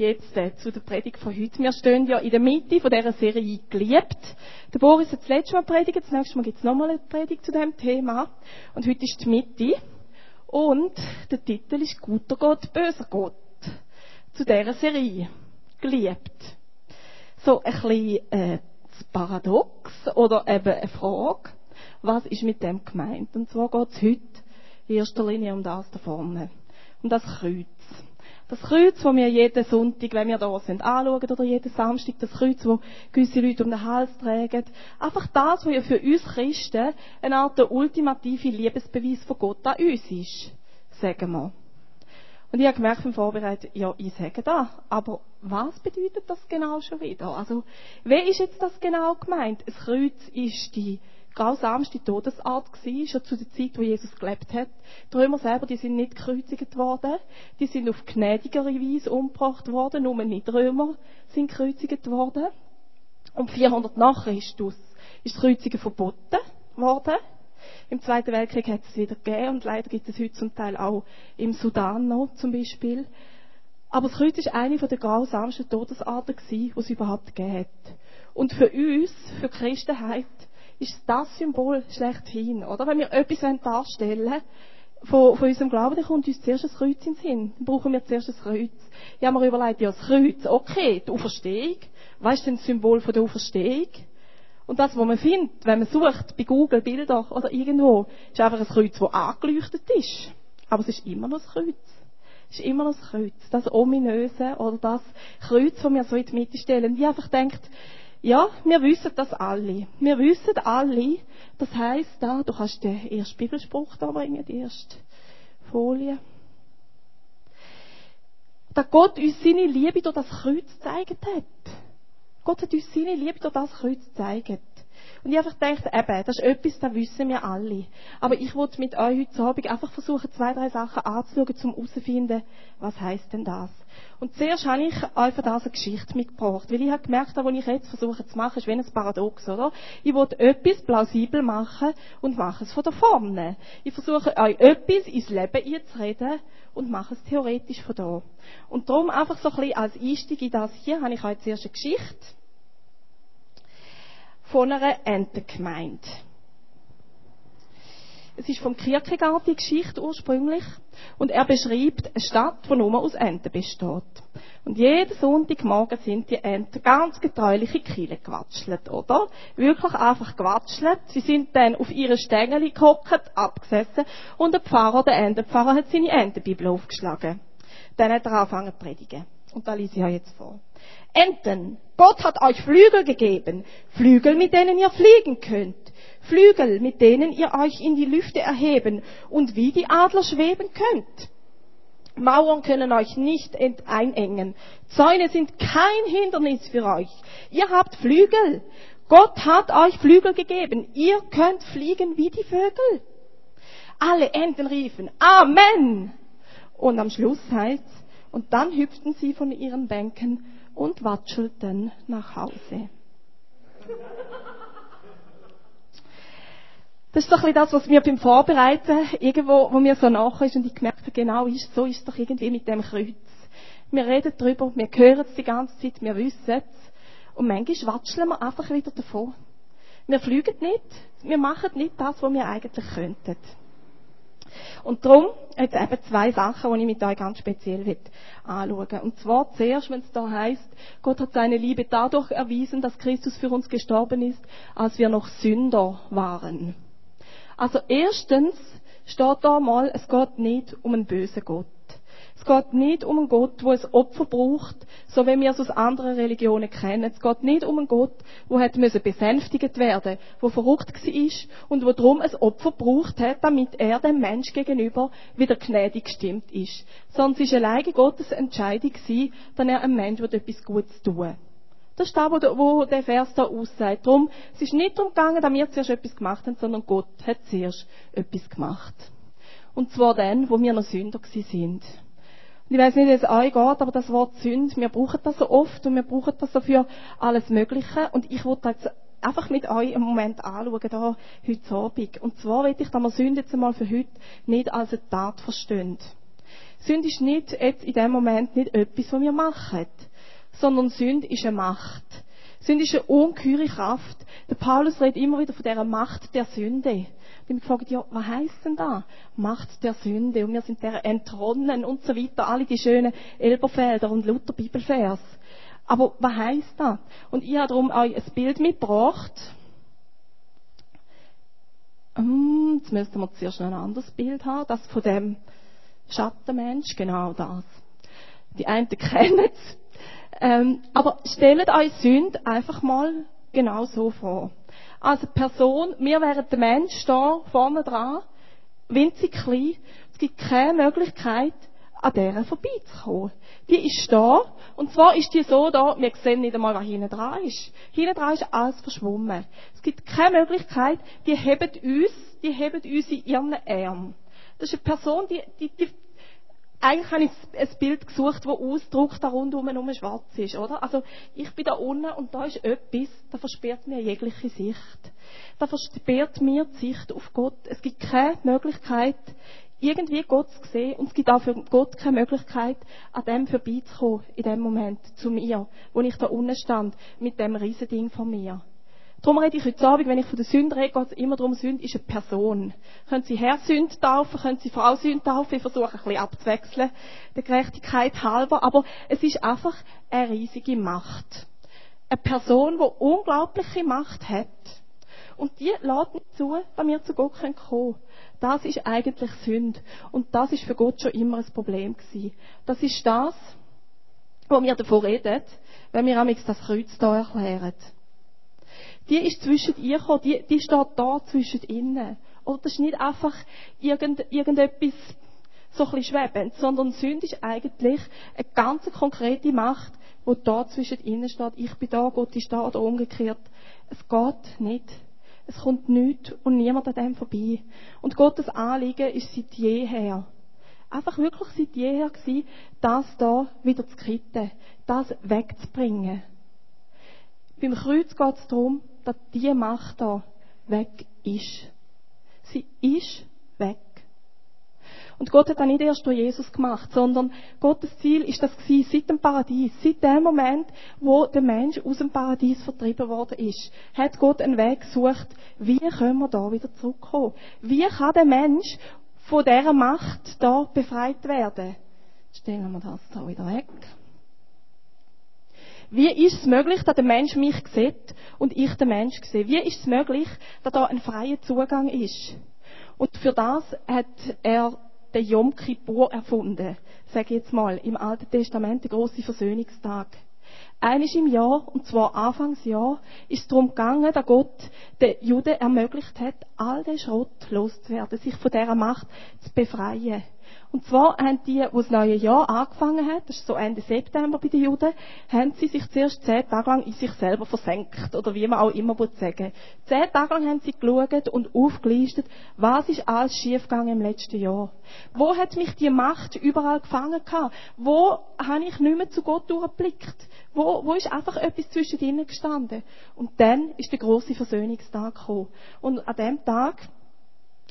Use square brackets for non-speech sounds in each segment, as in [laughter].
jetzt äh, zu der Predigt von heute. Wir stehen ja in der Mitte von dieser Serie geliebt. Der Boris hat das letzte Mal predigt, das nächste Mal gibt es nochmal eine Predigt zu diesem Thema. Und heute ist die Mitte. Und der Titel ist Guter Gott, böser Gott. Zu dieser Serie. Geliebt. So ein bisschen äh, das Paradox oder eben eine Frage. Was ist mit dem gemeint? Und zwar geht es heute in erster Linie um das da vorne. Um das Kreuz. Das Kreuz, das wir jeden Sonntag, wenn wir da sind, anschauen, oder jeden Samstag, das Kreuz, das gewisse Leute um den Hals tragen. Einfach das, was ja für uns Christen eine Art der ultimative Liebesbeweis von Gott an uns ist. Sagen wir. Und ich habe gemerkt beim Vorbereiten, ja, ich sage das, aber was bedeutet das genau schon wieder? Also, wie ist jetzt das genau gemeint? Das Kreuz ist die grausamste Todesart gewesen, schon zu der Zeit, wo Jesus gelebt hat. Die Römer selber, die sind nicht gekreuzigt worden, die sind auf gnädigere Weise umgebracht worden, nur nicht Römer sind gekreuzigt worden. Und 400 nach Christus ist das Kreuzigen verboten worden. Im Zweiten Weltkrieg hat es wieder gegeben und leider gibt es heute zum Teil auch im Sudan noch zum Beispiel. Aber das Kreuz ist eine der grausamsten Todesarten die es überhaupt gegeben hat. Und für uns, für die Christenheit, ist das Symbol schlechthin, oder? Wenn wir etwas darstellen von, von unserem Glauben, dann kommt uns zuerst das Kreuz in den Sinn. Dann brauchen wir zuerst das Kreuz. Ich habe mir überlegt, ja, das Kreuz, okay, die Auferstehung. Was ist denn das Symbol von der Auferstehung? Und das, was man findet, wenn man sucht, bei Google Bilder oder irgendwo, ist einfach ein Kreuz, das angeleuchtet ist. Aber es ist immer noch das Kreuz. Es ist immer noch das Kreuz. Das ominöse oder das Kreuz, das wir so in die Mitte stellen. Und ich einfach denkt, ja, wir wissen das alle. Wir wissen alle, das heisst da, du kannst den ersten Bibelspruch da bringen, die erste Folie. Dass Gott uns seine Liebe durch das Kreuz gezeigt hat. Gott hat uns seine Liebe durch das Kreuz gezeigt. Und ich einfach gedacht, eben, das ist etwas, das wissen wir alle. Aber ich wollte mit euch heute Abend einfach versuchen, zwei, drei Sachen anzuschauen, um herauszufinden, was heisst denn das? Und zuerst habe ich euch für das eine Geschichte mitgebracht, weil ich habe gemerkt, was ich jetzt versuche zu machen, ist wie ein Paradox, oder? Ich will etwas plausibel machen und mache es von der Formel. Ich versuche euch etwas ins Leben einzureden und mache es theoretisch von da. Und darum einfach so ein bisschen als Einstieg in das hier, habe ich euch zuerst eine Geschichte von einer Entengemeinde. Es ist vom Kierkegaard die Geschichte ursprünglich und er beschreibt eine Stadt, die nur aus Enten besteht. Und jeden Sonntagmorgen sind die Enten ganz getreuliche Kiele gewatschelt, oder? Wirklich einfach gewatschelt. Sie sind dann auf ihre Stängel gehockt, abgesessen und der Pfarrer, der Entenpfarrer, hat seine Entenbibel aufgeschlagen. Dann hat er angefangen zu predigen. Und da lese ich euch jetzt vor. Enten, Gott hat euch Flügel gegeben, Flügel, mit denen ihr fliegen könnt, Flügel, mit denen ihr euch in die Lüfte erheben und wie die Adler schweben könnt. Mauern können euch nicht einengen. Zäune sind kein Hindernis für euch. Ihr habt Flügel. Gott hat euch Flügel gegeben. Ihr könnt fliegen wie die Vögel. Alle Enten riefen Amen. Und am Schluss heißt und dann hüpften sie von ihren Bänken und watschelten nach Hause. Das ist doch ein das, was mir beim Vorbereiten irgendwo, wo mir so nachher ist und ich gemerkt habe, genau ist, so ist doch irgendwie mit dem Kreuz. Wir reden darüber, wir hören es die ganze Zeit, wir wissen es. Und manchmal watscheln wir einfach wieder davon. Wir fliegen nicht, wir machen nicht das, was wir eigentlich könnten. Und darum jetzt eben zwei Sachen, die ich mit euch ganz speziell anschauen. Und zwar zuerst, wenn es da heißt, Gott hat seine Liebe dadurch erwiesen, dass Christus für uns gestorben ist, als wir noch Sünder waren. Also erstens steht da mal, es geht nicht um einen bösen Gott. Es geht nicht um einen Gott, der ein Opfer braucht, so wie wir es aus anderen Religionen kennen. Es geht nicht um einen Gott, der müssen besänftigt werden, der verrückt war und der darum ein Opfer braucht hat, damit er dem Mensch gegenüber wieder gnädig gestimmt ist. Sondern es ist alleine Gottes Entscheidung dass er einem Mensch etwas Gutes tun Das ist das, wo der Vers da aussagt. Darum, es ist nicht darum gegangen, dass wir zuerst etwas gemacht haben, sondern Gott hat zuerst etwas gemacht. Und zwar dann, wo wir noch Sünder sind. Ich weiß nicht, wie es euch geht, aber das Wort Sünd, wir brauchen das so oft und wir brauchen das so für alles Mögliche. Und ich wollte jetzt einfach mit euch einen Moment anschauen, da, heute Abend. Und zwar will ich, dass wir Sünde jetzt einmal für heute nicht als eine Tat verstehen. Sünde ist nicht jetzt in dem Moment nicht etwas, was wir machen, sondern Sünde ist eine Macht. Sünde ist eine ungeheure Kraft. Der Paulus redet immer wieder von dieser Macht der Sünde. Und mich gefragt, ja, was heisst denn da? Macht der Sünde. Und wir sind der entronnen und so weiter. Alle die schönen Elberfelder und Luther Bibelvers. Aber was heisst das? Und ich habe darum euch ein Bild mitgebracht. Hm, jetzt müssten wir zuerst noch ein anderes Bild haben. Das von dem Schattenmensch. Genau das. Die einen [laughs] kennen es. Ähm, aber stellt euch Sünde einfach mal genau so vor. Also Person, wir wären der Mensch da vorne dran, winzig klein. Es gibt keine Möglichkeit, an dieser vorbeizukommen. Die ist da, und zwar ist die so da, wir sehen nicht einmal, was hinten dran ist. Hinten dran ist alles verschwommen. Es gibt keine Möglichkeit, die heben uns, die heben uns in ihren Arm. Das ist eine Person, die, die, die eigentlich habe ich ein Bild gesucht, das ausdrückt, da rundum nur schwarz ist, oder? Also, ich bin da unten und da ist etwas, da versperrt mir jegliche Sicht. Da versperrt mir die Sicht auf Gott. Es gibt keine Möglichkeit, irgendwie Gott zu sehen und es gibt auch für Gott keine Möglichkeit, an dem vorbeizukommen, in dem Moment, zu mir, wo ich da unten stand, mit dem Riesending von mir. Darum rede ich heute Abend, wenn ich von der Sünde rede, geht es immer darum, Sünde ist eine Person. Können Sie Herr Sünde taufen, können Sie Frau Sünde taufen, ich versuche ein bisschen abzuwechseln, der Gerechtigkeit halber, aber es ist einfach eine riesige Macht. Eine Person, die unglaubliche Macht hat. Und die lädt nicht zu, dass wir zu Gott kommen können. Das ist eigentlich Sünde. Und das ist für Gott schon immer ein Problem gewesen. Das ist das, wo wir davon reden, wenn wir amigs das Kreuz hier erklären die ist zwischen ihr gekommen, die, die steht da zwischen ihnen. Oder das ist nicht einfach irgend, irgendetwas so ein bisschen schwebend, sondern Sünde ist eigentlich eine ganz konkrete Macht, die da zwischen ihnen steht. Ich bin da, Gott ist da oder umgekehrt. Es geht nicht. Es kommt nichts und niemand an dem vorbei. Und Gottes Anliegen ist seit jeher. Einfach wirklich seit jeher gewesen, das da wieder zu kitten, das wegzubringen. Beim Kreuz geht es darum, dass diese Macht da weg ist. Sie ist weg. Und Gott hat das nicht erst durch Jesus gemacht, sondern Gottes Ziel ist das gewesen, seit dem Paradies, seit dem Moment, wo der Mensch aus dem Paradies vertrieben worden ist, hat Gott einen Weg gesucht, wie können wir da wieder zurückkommen? Wie kann der Mensch von dieser Macht da befreit werden? Stellen wir das da wieder weg. Wie ist es möglich, dass der Mensch mich sieht und ich den Mensch sehe? Wie ist es möglich, dass da ein freier Zugang ist? Und für das hat er den Yom Kippur erfunden. Ich jetzt mal, im Alten Testament der große Versöhnungstag. Eines im Jahr, und zwar Anfangsjahr, ist es darum gegangen, dass Gott den Juden ermöglicht hat, all den Schrott loszuwerden, sich von dieser Macht zu befreien. Und zwar haben die, wo das neue Jahr angefangen hat, das ist so Ende September bei den Juden, haben sie sich zuerst zehn Tage lang in sich selber versenkt, oder wie man auch immer sagen Zehn Tage lang haben sie geschaut und aufgelistet, was ist alles schiefgegangen im letzten Jahr. Wo hat mich die Macht überall gefangen gehabt? Wo habe ich nicht mehr zu Gott durchgeblickt? Wo, wo ist einfach etwas zwischen ihnen gestanden? Und dann ist der große Versöhnungstag gekommen. Und an dem Tag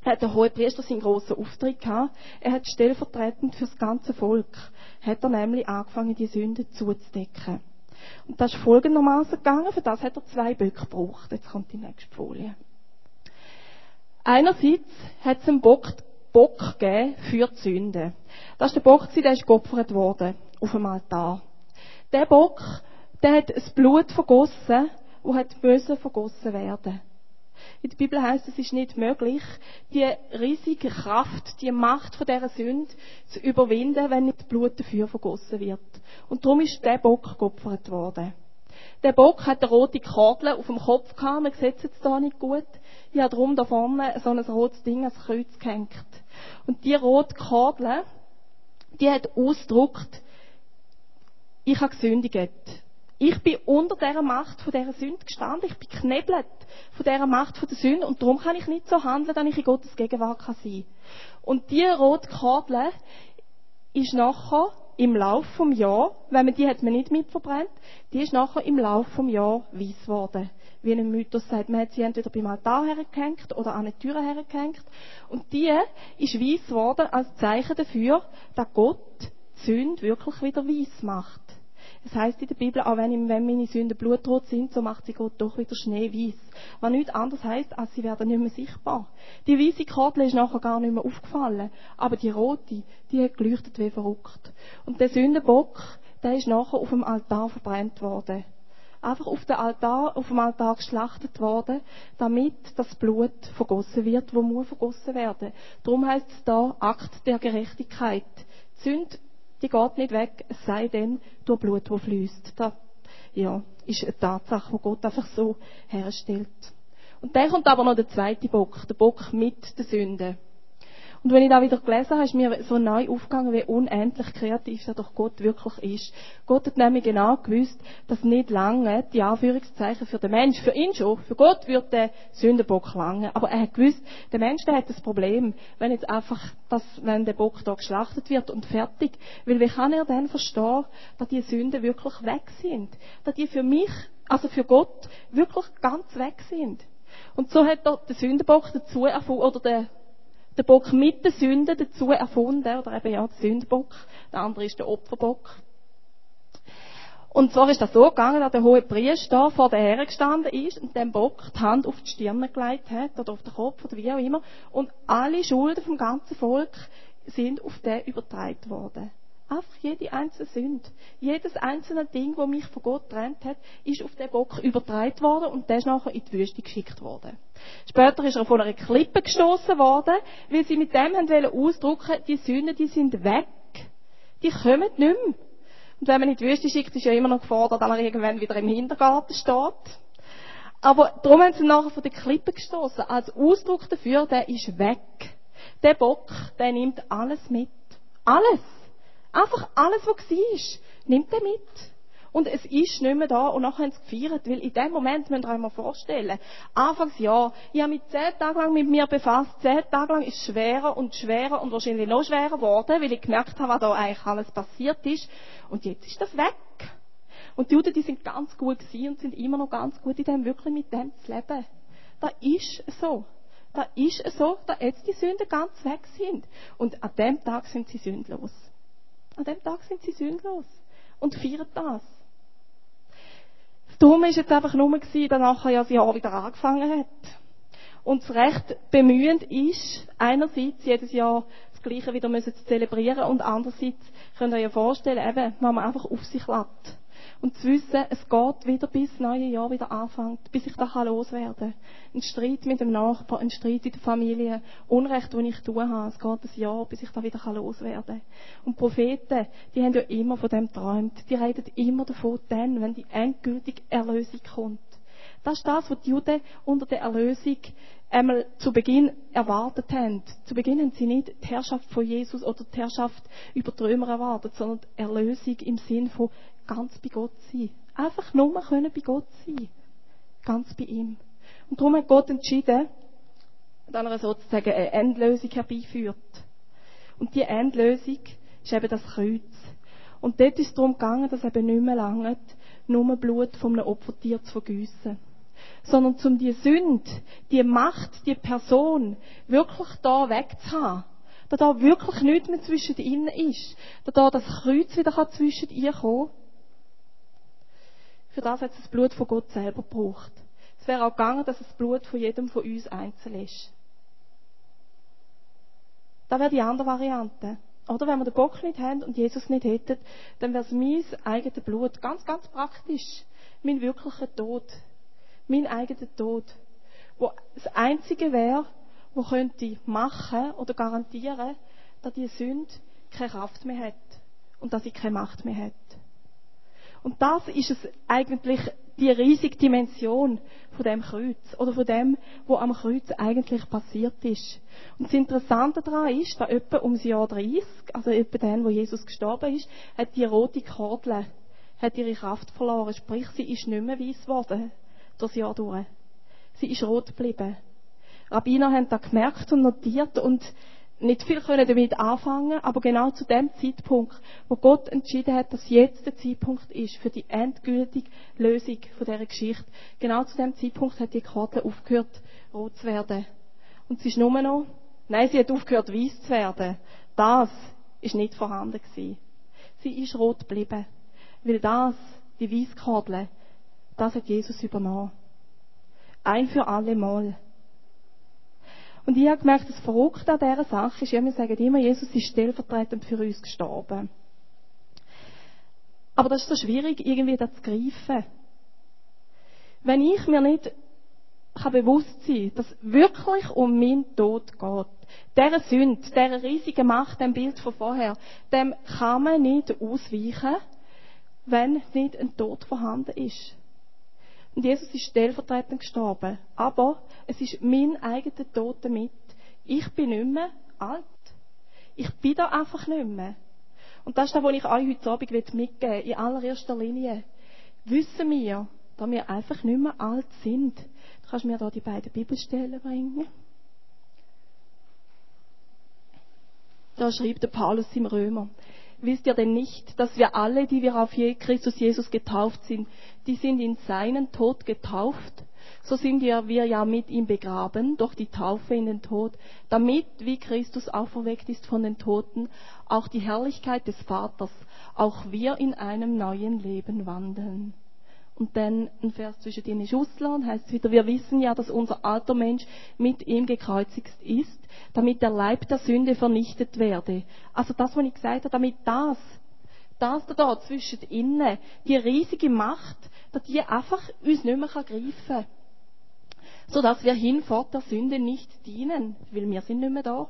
hat der hohe Priester seinen grossen Auftritt gehabt. Er hat stellvertretend für das ganze Volk, hat er nämlich angefangen, die Sünden zuzudecken. Und das ist folgendermaßen gegangen, für das hat er zwei Böcke gebraucht. Jetzt kommt die nächste Folie. Einerseits hat es einen Bock, Bock gegeben für die Sünde. Das ist der Bock, der ist geopfert worden, auf dem Altar. Der Bock, der hat das Blut vergossen, das hat böse vergossen werden. In der Bibel heißt es ist nicht möglich, die riesige Kraft, die Macht von dieser Sünde zu überwinden, wenn nicht Blut dafür vergossen wird. Und darum ist der Bock geopfert worden. Der Bock hat eine rote Kordel auf dem Kopf gehabt, man sieht es jetzt da nicht gut. Ich habe darum da vorne so ein rotes Ding als Kreuz gehängt. Und die rote Kordel, die hat ausgedruckt, ich habe gesündigt. Ich bin unter dieser Macht von dieser Sünde gestanden. Ich bin knebelt von dieser Macht von der Sünde. Und darum kann ich nicht so handeln, dass ich in Gottes Gegenwart sein kann Und diese rote Kordel ist nachher im Lauf vom Jahr, wenn man die hat man nicht mitverbrennt, die ist nachher im Lauf vom Jahr weiß geworden. Wie ein Mythos sagt, man hat sie entweder beim Altar hergehängt oder an eine Tür hergehängt. Und die ist weiß geworden als Zeichen dafür, dass Gott die Sünde wirklich wieder weiß macht. Es heißt in der Bibel, auch wenn, wenn meine Sünden blutrot sind, so macht sie Gott doch wieder schneeweiß. Was nichts anderes heißt, als sie werden nicht mehr sichtbar. Die weiße Kordel ist nachher gar nicht mehr aufgefallen, aber die rote, die hat geleuchtet wie verrückt. Und der Sündenbock, der ist nachher auf dem Altar verbrannt worden. Einfach auf dem Altar, auf dem Altar geschlachtet worden, damit das Blut vergossen wird, wo muss vergossen werden. Darum heißt es da Akt der Gerechtigkeit. Die Sünde die geht nicht weg, es sei denn durch Blut, das fließt. Das ja, ist eine Tatsache, die Gott einfach so herstellt. Und dann kommt aber noch der zweite Bock, der Bock mit der Sünde. Und wenn ich da wieder gelesen habe, ist mir so neu aufgegangen, wie unendlich kreativ er doch Gott wirklich ist. Gott hat nämlich genau gewusst, dass nicht lange die Anführungszeichen für den Mensch, für ihn schon, für Gott wird der Sündenbock lange. Aber er hat gewusst, der Mensch, der hat das Problem, wenn jetzt einfach, das, wenn der Bock da geschlachtet wird und fertig. Weil wie kann er dann verstehen, dass die Sünden wirklich weg sind? Dass die für mich, also für Gott, wirklich ganz weg sind? Und so hat er den Sündenbock dazu erfunden, oder der der Bock mit der Sünde dazu erfunden, oder eben ja, der Sündbock. Der andere ist der Opferbock. Und zwar ist das so gegangen, dass der hohe Priester vor der Herre gestanden ist und dem Bock die Hand auf die Stirn gelegt hat, oder auf den Kopf, oder wie auch immer. Und alle Schulden vom ganzen Volk sind auf den übertragen worden. Einfach jede einzelne Sünde. Jedes einzelne Ding, das mich von Gott trennt hat, ist auf den Bock übertragen worden und der ist nachher in die Wüste geschickt worden. Später ist er von einer Klippe gestoßen worden, weil sie mit dem haben ausdrücken, die Sünden, die sind weg. Die kommen nicht mehr. Und wenn man in die Wüste schickt, ist ja immer noch gefordert, dass er irgendwann wieder im Hintergarten steht. Aber darum haben sie nachher von der Klippe gestoßen, als Ausdruck dafür, der ist weg. Der Bock, der nimmt alles mit. Alles. Einfach alles, was war, nimmt er mit. Und es ist nicht mehr da und nachher haben sie gefeiert, weil in dem Moment, müsst ihr euch mal vorstellen, Anfangsjahr, ich habe mich zehn Tage lang mit mir befasst, zehn Tage lang ist es schwerer und schwerer und wahrscheinlich noch schwerer geworden, weil ich gemerkt habe, was da eigentlich alles passiert ist. Und jetzt ist das weg. Und die Juden, die sind ganz gut gewesen und sind immer noch ganz gut in dem, wirklich mit dem zu leben. Das ist so. Das ist so, dass jetzt die Sünden ganz weg sind. Und an dem Tag sind sie sündlos. An dem Tag sind sie sündlos und feiern das. Das Dumme war jetzt einfach nur, dass nachher ja das Jahr wieder angefangen hat. Und das recht bemühend ist, einerseits jedes Jahr das Gleiche wieder zu zelebrieren und andererseits könnt ihr euch vorstellen, eben, wenn man einfach auf sich lässt und zu wissen, es geht wieder bis das neue Jahr wieder anfängt, bis ich da loswerden kann. Ein Streit mit dem Nachbarn, ein Streit in der Familie, Unrecht, das ich tun habe. Es geht ein Jahr, bis ich da wieder loswerden kann. Und Propheten, die haben ja immer von dem geträumt. Die reden immer davon, dann, wenn die endgültige Erlösung kommt. Das ist das, was die Juden unter der Erlösung einmal zu Beginn erwartet haben. Zu Beginn haben sie nicht die Herrschaft von Jesus oder die Herrschaft über die Römer erwartet, sondern die Erlösung im Sinn von ganz bei Gott sein. Einfach nur können bei Gott sein. Ganz bei ihm. Und darum hat Gott entschieden, dass er sozusagen eine Endlösung herbeiführt. Und die Endlösung ist eben das Kreuz. Und dort ist es darum gegangen, dass eben nicht mehr lange nur Blut von einem Opfertier zu vergießen. Sondern um die Sünde, die Macht, die Person wirklich da wegzuhaben. Da da wirklich nichts mehr zwischen ihnen ist. Da da das Kreuz wieder zwischen ihr kommen für das hat es das Blut von Gott selber gebraucht. Es wäre auch gegangen, dass das Blut von jedem von uns einzeln ist. Das wäre die andere Variante. Oder wenn wir den Bock nicht haben und Jesus nicht hätten, dann wäre es mein eigenes Blut. Ganz, ganz praktisch. Mein wirklicher Tod. Mein eigener Tod. Wo das Einzige wäre, wo könnte machen oder garantieren, dass die Sünde keine Kraft mehr hat. Und dass sie keine Macht mehr hat. Und das ist es eigentlich die riesige Dimension von dem Kreuz oder von dem, was am Kreuz eigentlich passiert ist. Und das Interessante daran ist, dass etwa ums Jahr 30, also etwa dann, wo Jesus gestorben ist, hat die rote Kordel hat ihre Kraft verloren. Sprich, sie ist nicht mehr weiß geworden das Jahr durch. Sie ist rot geblieben. Rabbiner haben das gemerkt und notiert und nicht viel können damit anfangen, aber genau zu dem Zeitpunkt, wo Gott entschieden hat, dass jetzt der Zeitpunkt ist für die endgültige Lösung von dieser Geschichte, genau zu dem Zeitpunkt hat die Karte aufgehört, rot zu werden. Und sie ist nur noch, nein, sie hat aufgehört, weiß zu werden. Das ist nicht vorhanden gewesen. Sie ist rot geblieben. Weil das, die Weisskordel, das hat Jesus übernommen. Ein für alle Mal. Und ich habe gemerkt, das Verrückte an dieser Sache ist, ja, wir sagen immer, Jesus ist stellvertretend für uns gestorben. Aber das ist so schwierig, irgendwie das zu greifen. Wenn ich mir nicht kann bewusst sein, dass wirklich um meinen Tod geht, dieser Sünde, dieser riesigen Macht, dem Bild von vorher, dem kann man nicht ausweichen, wenn nicht ein Tod vorhanden ist. Und Jesus ist stellvertretend gestorben. Aber es ist mein eigener Tod damit. Ich bin nicht mehr alt. Ich bin da einfach nicht mehr. Und das ist das, was ich euch heute Abend mitgeben will. In allererster Linie. Wissen wir, dass wir einfach nicht mehr alt sind. Du kannst mir da die beiden Bibelstellen bringen. Da schreibt der Paulus im Römer wisst ihr denn nicht, dass wir alle, die wir auf Christus Jesus getauft sind, die sind in seinen Tod getauft? So sind wir, wir ja mit ihm begraben durch die Taufe in den Tod, damit, wie Christus auferweckt ist von den Toten, auch die Herrlichkeit des Vaters, auch wir in einem neuen Leben wandeln. Und dann ein Vers zwischen denen ist Ausland, heißt wieder, wir wissen ja, dass unser alter Mensch mit ihm gekreuzigt ist, damit der Leib der Sünde vernichtet werde. Also das, was ich gesagt habe, damit das, das da, zwischen innen, die riesige Macht, dass die einfach uns nicht mehr greifen kann. Sodass wir hinfort der Sünde nicht dienen, weil wir sind nicht mehr da.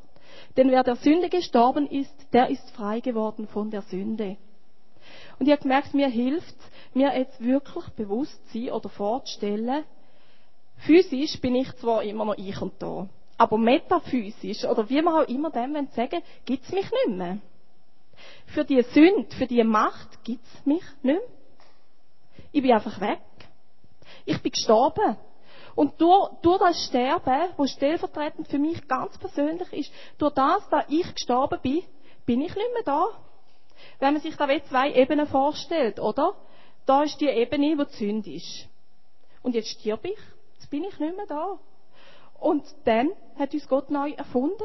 Denn wer der Sünde gestorben ist, der ist frei geworden von der Sünde. Und ich habe gemerkt, mir hilft mir jetzt wirklich bewusst zu sein oder vorzustellen, physisch bin ich zwar immer noch ich und da, aber metaphysisch, oder wie man auch immer dem sagen gibt es mich nicht mehr. Für die Sünde, für die Macht gibt es mich nicht mehr. Ich bin einfach weg. Ich bin gestorben. Und durch, durch das Sterben, wo stellvertretend für mich ganz persönlich ist, durch das, dass ich gestorben bin, bin ich nicht mehr da. Wenn man sich da zwei Ebenen vorstellt, oder? Da ist die Ebene, wo die Sünde ist. Und jetzt stirb ich. Jetzt bin ich nicht mehr da. Und dann hat uns Gott neu erfunden.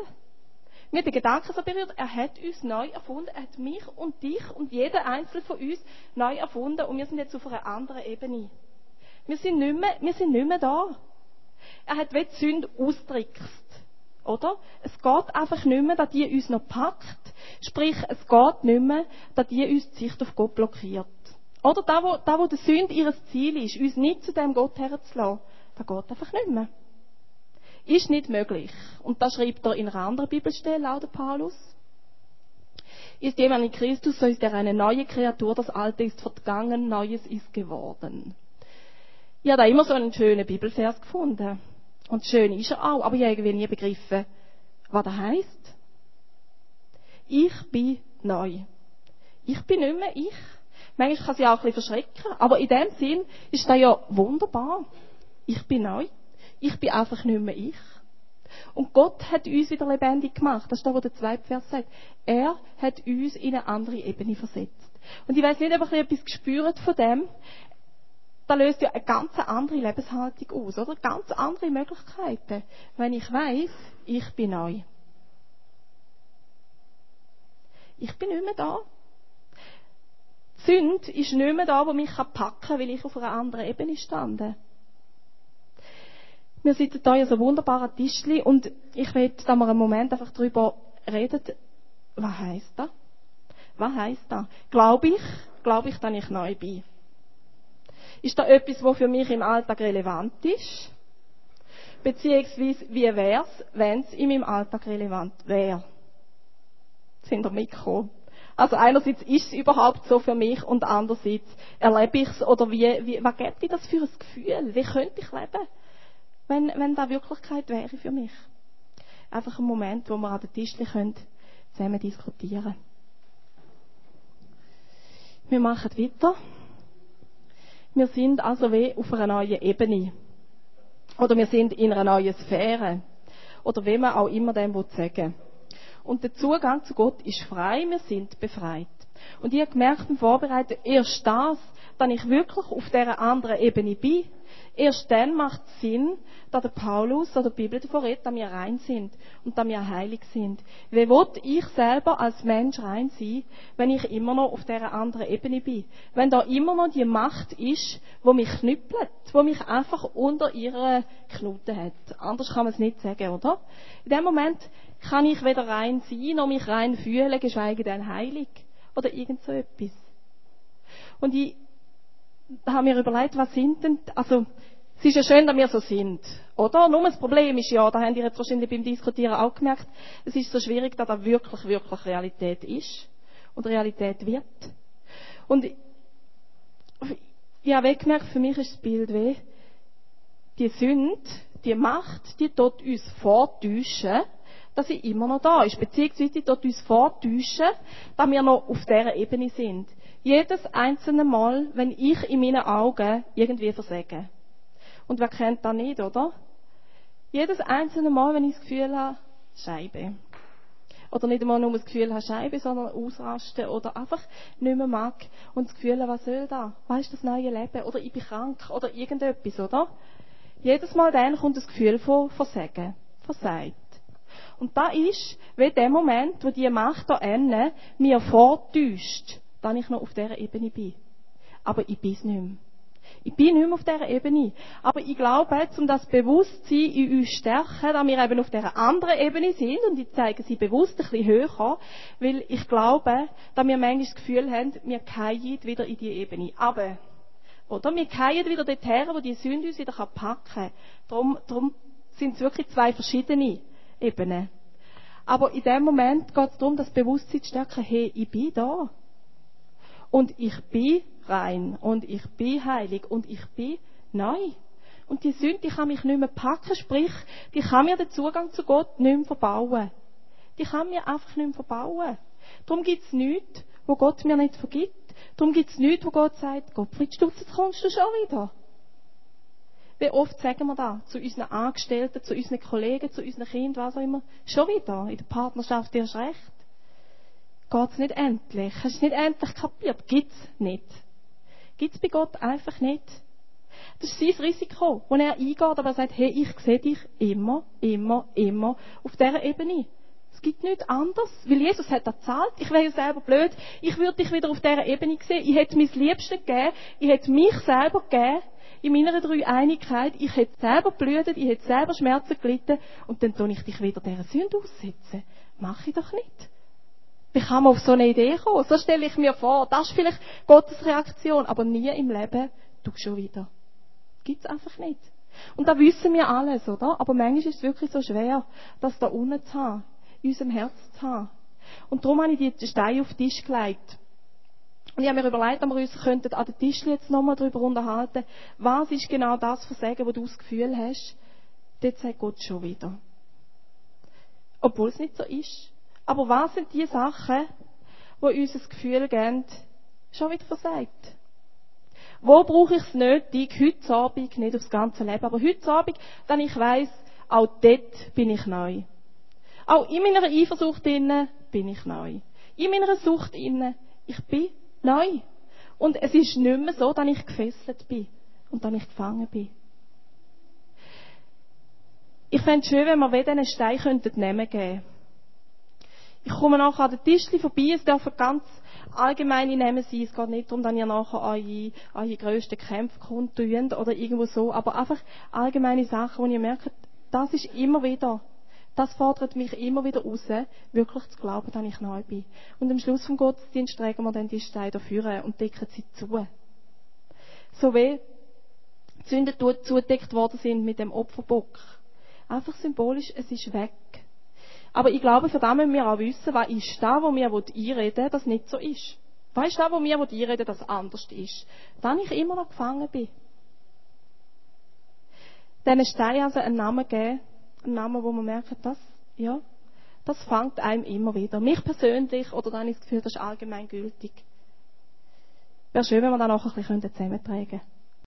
Mir hat den Gedanken so berührt, er hat uns neu erfunden, er hat mich und dich und jeden Einzelnen von uns neu erfunden und wir sind jetzt auf einer anderen Ebene. Wir sind nicht mehr, wir sind nicht mehr da. Er hat wie die Sünde austrickst. Oder? Es geht einfach nicht mehr, dass die uns noch packt. Sprich, es geht nicht mehr, dass die uns die Sicht auf Gott blockiert. Oder da, wo, da, wo der Sünde ihres Ziel ist, uns nicht zu dem Gott herzulassen, das geht einfach nicht mehr. Ist nicht möglich. Und das schreibt er in einer anderen Bibelstelle, auch Paulus. Ist jemand in Christus, so ist er eine neue Kreatur, das Alte ist vergangen, Neues ist geworden. Ich habe da immer so einen schönen Bibelvers gefunden. Und schön ist er auch, aber ich habe irgendwie nie begriffen, was das heisst. Ich bin neu. Ich bin nicht mehr ich. Manchmal kann sie auch ein bisschen verschrecken, aber in dem Sinn ist das ja wunderbar. Ich bin neu. Ich bin einfach nicht mehr ich. Und Gott hat uns wieder lebendig gemacht. Das ist das, was der zweite Vers sagt. Er hat uns in eine andere Ebene versetzt. Und ich weiß nicht, ob ihr etwas gespürt von dem. Da löst ja eine ganz andere Lebenshaltung aus, oder? Ganz andere Möglichkeiten. Wenn ich weiß, ich bin neu. Ich bin nicht mehr da. Die Sünde ist nicht mehr da, wo mich packen kann, weil ich auf einer anderen Ebene stande. Wir sitzen hier an so wunderbaren Tischli und ich will da mal einen Moment einfach darüber reden, was heisst das? Was heisst das? Glaube ich, glaube ich, dass ich neu bin? Ist da etwas, was für mich im Alltag relevant ist? Beziehungsweise, wie wäre es, wenn es in meinem Alltag relevant wäre? Sind ihr mitgekommen? Also einerseits ist es überhaupt so für mich und andererseits erlebe ich es oder wie, wie, was gibt mir das für ein Gefühl? Wie könnte ich leben, wenn, wenn das Wirklichkeit wäre für mich? Einfach ein Moment, wo wir an den Tisch können, zusammen diskutieren. Wir machen weiter. Wir sind also wie auf einer neuen Ebene. Oder wir sind in einer neuen Sphäre. Oder wie man auch immer dem sagen und der Zugang zu Gott ist frei, wir sind befreit. Und ich habe gemerkt beim Vorbereiten, erst das, dass ich wirklich auf dieser anderen Ebene bin, Erst dann macht es Sinn, dass der Paulus oder die Bibel davon redet, dass wir rein sind und dass wir heilig sind. Wie will ich selber als Mensch rein sein, wenn ich immer noch auf dieser anderen Ebene bin? Wenn da immer noch die Macht ist, wo mich knüppelt, wo mich einfach unter ihre Knute hat. Anders kann man es nicht sagen, oder? In dem Moment kann ich weder rein sein, noch mich rein fühlen, geschweige denn heilig. Oder irgend so etwas. Und ich habe mir überlegt, was sind denn, also, es ist ja schön, dass wir so sind, oder? Nur das Problem ist ja, da haben die jetzt wahrscheinlich beim Diskutieren auch gemerkt, es ist so schwierig, dass das wirklich, wirklich Realität ist und Realität wird. Und ich habe weggemerkt, für mich ist das Bild weh, die Sünde, die Macht, die dort uns vortäuschen, dass sie immer noch da ist. Beziehungsweise die dort uns vortäuschen, dass wir noch auf dieser Ebene sind. Jedes einzelne Mal, wenn ich in meinen Augen irgendwie versage. Und wer kennt das nicht, oder? Jedes einzelne Mal, wenn ich das Gefühl habe, Scheibe. Oder nicht einmal nur das Gefühl habe, Scheibe, sondern ausrasten oder einfach nicht mehr mag und das Gefühl, was soll da? Was ist das neue Leben? Oder ich bin krank oder irgendetwas, oder? Jedes Mal dann kommt das Gefühl von Versagen, Versagt. Und da ist, wie der Moment, wo die Macht da innen mir vortäuscht, dass ich noch auf dieser Ebene bin. Aber ich bin es nicht mehr. Ich bin nicht mehr auf dieser Ebene. Aber ich glaube, um das Bewusstsein in uns zu stärken, dass wir eben auf dieser anderen Ebene sind, und ich zeige sie bewusst ein bisschen höher, weil ich glaube, dass wir manchmal das Gefühl haben, wir fallen wieder in die Ebene. Aber, oder? Wir fallen wieder dorthin, wo die Sünde uns wieder packen kann. Darum, darum sind es wirklich zwei verschiedene Ebenen. Aber in dem Moment geht es darum, das Bewusstsein zu stärken, hey, ich bin da. Und ich bin rein. Und ich bin heilig. Und ich bin neu. Und die Sünde, die kann mich nicht mehr packen, sprich, die kann mir den Zugang zu Gott nicht mehr verbauen. Die kann mir einfach nicht mehr verbauen. Darum gibt es nichts, wo Gott mir nicht vergibt. Darum gibt es nichts, wo Gott sagt, Gottfried Stutz, jetzt kommst du schon wieder. Wie oft sagen wir da zu unseren Angestellten, zu unseren Kollegen, zu unseren Kindern, was auch immer, schon wieder, in der Partnerschaft erst recht. Geht's nicht endlich? Hast du es nicht endlich kapiert? Gibt's nicht. Gibt's bei Gott einfach nicht. Das ist sein Risiko, das er eingeht, aber er sagt, hey, ich sehe dich immer, immer, immer auf dieser Ebene. Es gibt nichts anderes, weil Jesus hat das zahlt. Ich wäre ja selber blöd. Ich würde dich wieder auf dieser Ebene sehen. Ich hätte mein Liebste gegeben. Ich hätte mich selber gegeben in meiner Dreieinigkeit, ich hätte selber blühtet, ich hätte selber Schmerzen gelitten und dann tue ich dich wieder dieser Sünde aussetzen. Mach ich doch nicht. Wie kann man auf so eine Idee kommen? So stelle ich mir vor, das ist vielleicht Gottes Reaktion, aber nie im Leben, du schon wieder. Gibt's einfach nicht. Und da wissen wir alles, oder? Aber manchmal ist es wirklich so schwer, das da unten zu haben, in unserem Herz zu haben. Und darum habe ich die Steine auf den Tisch gelegt. Und ich habe mir überlegt, ob wir uns könnten an den Tisch jetzt nochmal darüber unterhalten, was ist genau das Versagen, wo du das Gefühl hast, dort sagt Gott schon wieder. Obwohl es nicht so ist. Aber was sind die Sachen, wo uns das Gefühl geben, schon wieder versagt? Wo brauche ich es nötig, heute Abend, nicht aufs ganze Leben, aber heute Abend, dann ich weiss, auch dort bin ich neu. Auch in meiner Eifersucht innen bin ich neu. In meiner Sucht innen, ich bin Neu. Und es ist nicht mehr so, dass ich gefesselt bin und dass ich gefangen bin. Ich fände es schön, wenn wir einen Stein könnten nehmen geben. Ich komme nachher an den Tischli vorbei, es dürfen ganz allgemeine Namen sein. Es geht nicht darum, dass ihr nachher eure, eure grössten Kämpfe kundtun oder irgendwo so, aber einfach allgemeine Sachen, wo ihr merkt, das ist immer wieder das fordert mich immer wieder raus, wirklich zu glauben, dass ich neu bin. Und am Schluss vom Gottesdienst tragen wir dann die Steine dafür und decken sie zu. So wie die Sünden zugedeckt worden sind mit dem Opferbock. Einfach symbolisch, es ist weg. Aber ich glaube, für das müssen wir auch wissen, was ist da, wo wir einreden das nicht so ist. Was ist da, wo wir einreden das anders ist. Dann ich immer noch gefangen bin. Diesen Stein also einen Namen geben, einen Namen, wo man merkt, das, ja, das fängt einem immer wieder. Mich persönlich, oder dann ist das Gefühl, das ist allgemein gültig. Wäre schön, wenn wir dann auch ein bisschen zusammentragen könnten.